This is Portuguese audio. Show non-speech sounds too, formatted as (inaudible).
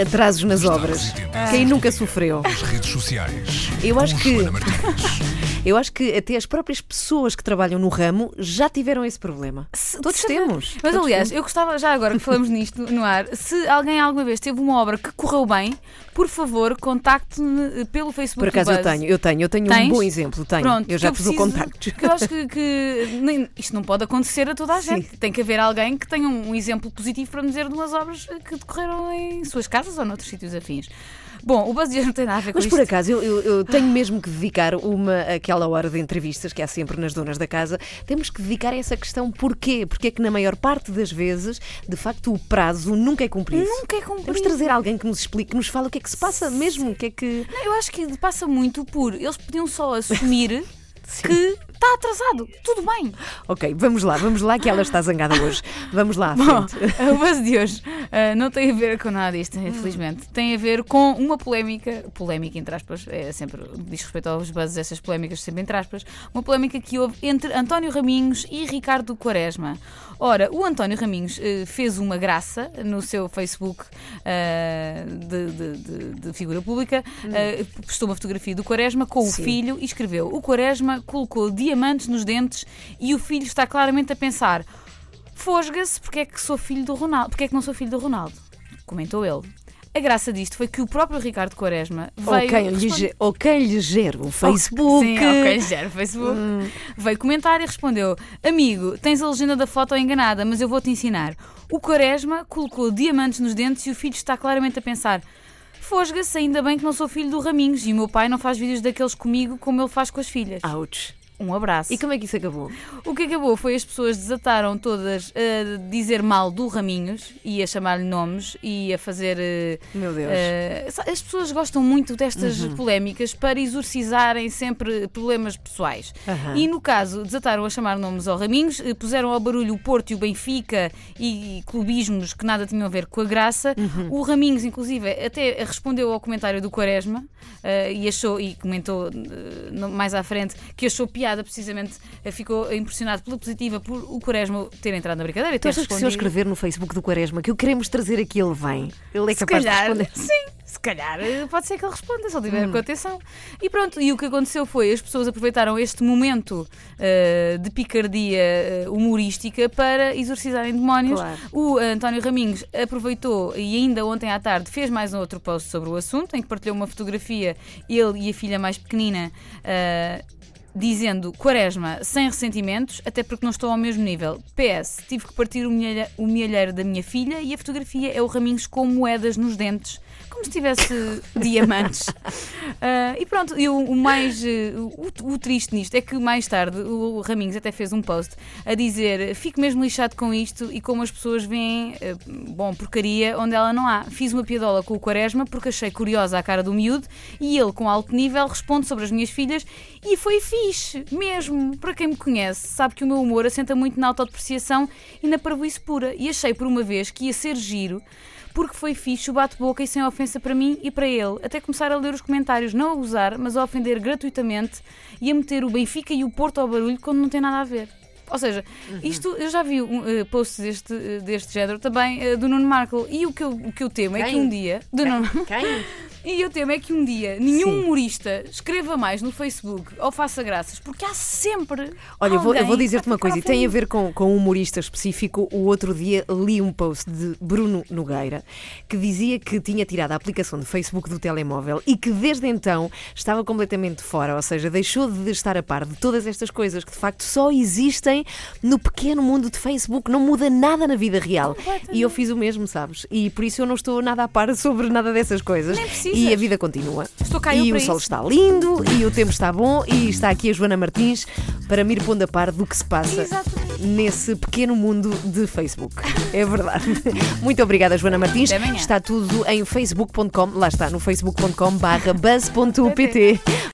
Atrasos nas obras. Quem nunca sofreu? As redes sociais. Eu acho que-. Eu acho que até as próprias pessoas que trabalham no ramo já tiveram esse problema. Se- Todos temos. Mas Todos aliás, temos. eu gostava, já agora que falamos nisto no ar, se alguém alguma vez teve uma obra que correu bem, por favor, contacte-me eh, pelo Facebook. Por acaso do eu tenho, eu tenho, eu tenho um Tens? bom exemplo, tenho. Pronto, eu já fiz o contacto. eu acho que, que nem- isto não pode acontecer a toda a gente. Tem que haver alguém que tenha um exemplo positivo para me dizer de umas obras que decorreram em suas casas ou noutros sítios afins. Bom, o Buzz de hoje não tem nada a ver com Mas isto. por acaso eu, eu- eu tenho mesmo que dedicar uma aquela hora de entrevistas que há sempre nas donas da casa. Temos que dedicar a essa questão porquê? Porque é que na maior parte das vezes, de facto, o prazo nunca é cumprido. Nunca é cumprido. Vamos trazer alguém que nos explique, que nos fale o que é que se passa mesmo, o que é que. Não, Eu acho que passa muito por eles podiam só assumir (laughs) que está atrasado. Tudo bem. Ok, vamos lá, vamos lá que ela está zangada hoje. Vamos lá, Bom, (laughs) o buzz de hoje ah, não tem a ver com nada disto, infelizmente. Tem a ver com uma polémica, polémica entre aspas, é sempre, diz respeito aos buzzes, essas polémicas sempre entre aspas, uma polémica que houve entre António Raminhos e Ricardo Quaresma. Ora, o António Raminhos eh, fez uma graça no seu Facebook ah, de, de- de- de figura pública, ah, postou uma fotografia do Quaresma com o Sim. filho e escreveu: O Quaresma colocou diamantes nos dentes e o filho está claramente a pensar. Fosga-se porque é que sou filho do Ronaldo. Porque é que não sou filho do Ronaldo? Comentou ele. A graça disto foi que o próprio Ricardo Quaresma Ou veio. quem, lhe, ou quem lhe gera o Facebook. Sim, ok, já era Facebook. Veio comentar e respondeu: Amigo, tens a legenda da foto enganada, mas eu vou-te ensinar. O Quaresma colocou diamantes nos dentes e o filho está claramente a pensar. Fosga-se, ainda bem que não sou filho do Raminhos e o meu pai não faz vídeos daqueles comigo como ele faz com as filhas. Ouch. Um abraço. E como é que isso acabou? O que acabou foi as pessoas desataram todas a dizer mal do Raminhos e a chamar-lhe nomes e a fazer. eh, Meu Deus. eh, as pessoas gostam muito destas polémicas para exorcizarem sempre problemas pessoais. Aham. E no caso, desataram a chamar nomes ao Raminhos, eh, puseram ao barulho o Porto e o Benfica e clubismos que nada tinham a ver com a graça. O Raminhos, inclusive, até respondeu ao comentário do Quaresma eh, e achou, e comentou no- mais à frente, que achou piada, precisamente, eh, ficou impressionado pela positiva por o Quaresma ter entrado na brincadeira e Tu achas que se eu escrever no Facebook do Quaresma que o queremos trazer aqui, ele vem? Ele é Se capaz calhar, de responder. sim, se calhar eh, pode ser que ele responda, se ele Hum. tiver com atenção. E pronto, e o que aconteceu foi as pessoas aproveitaram este momento eh, de picardia humorística para exorcizarem demónios. Claro. O António Raminhos aproveitou e ainda ontem à tarde fez mais um outro post sobre o assunto, em que partilhou uma fotografia, ele e a filha mais pequenina. eh, Dizendo Quaresma sem ressentimentos, até porque não estou ao mesmo nível. PS, tive que partir o mielhe- o mielheiro da minha filha e a fotografia é o Raminhos com moedas nos dentes, como se tivesse (laughs) diamantes. Ah, e pronto, e o, mais eh, o, o triste nisto é que mais tarde o Raminhos até fez um post a dizer fico mesmo lixado com isto e como as pessoas veem, eh, bom, porcaria onde ela não há. Fiz uma piadola com o Quaresma porque achei curiosa a cara do miúdo e ele, com alto nível, responde sobre as minhas filhas e foi fixe, mesmo. Para quem me conhece, sabe que o meu humor assenta muito na autodepreciação e na parvoíce pura. E achei por uma vez que ia ser giro porque foi fixe o bate-boca e sem ofensa para mim e para ele. Até começar a ler os comentários, não a usar, mas a ofender gratuitamente e a meter o Benfica e o Porto ao barulho quando não tem nada a ver. Ou seja, isto eu já vi um, eh, posts deste, eh, deste género também eh, do Nuno Markle e o que eu, o que eu temo é que Quem? um dia. Do Nuno, Quem? (laughs) e eu temo é que um dia nenhum Sim. humorista escreva mais no Facebook ou faça graças, porque há sempre. Olha, eu vou, eu vou dizer-te uma coisa, e tem a ver com, com um humorista específico. O outro dia li um post de Bruno Nogueira que dizia que tinha tirado a aplicação de Facebook do telemóvel e que desde então estava completamente fora, ou seja, deixou de estar a par de todas estas coisas que de facto só existem no pequeno mundo de Facebook, não muda nada na vida real. E eu fiz o mesmo, sabes? E por isso eu não estou nada a par sobre nada dessas coisas. Nem precisas. E a vida continua. Estou cá e o sol isso. está lindo e o tempo está bom e está aqui a Joana Martins para me ir pondo a par do que se passa Exatamente. nesse pequeno mundo de Facebook. É verdade. (laughs) Muito obrigada, Joana Martins. Está tudo em facebook.com, lá está, no facebook.com barra buzz.pt.